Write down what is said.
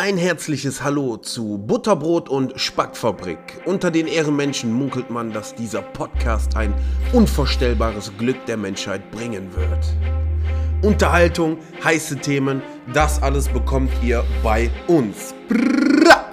Ein herzliches Hallo zu Butterbrot und Spackfabrik. Unter den Ehrenmenschen munkelt man, dass dieser Podcast ein unvorstellbares Glück der Menschheit bringen wird. Unterhaltung, heiße Themen, das alles bekommt ihr bei uns. Brrra!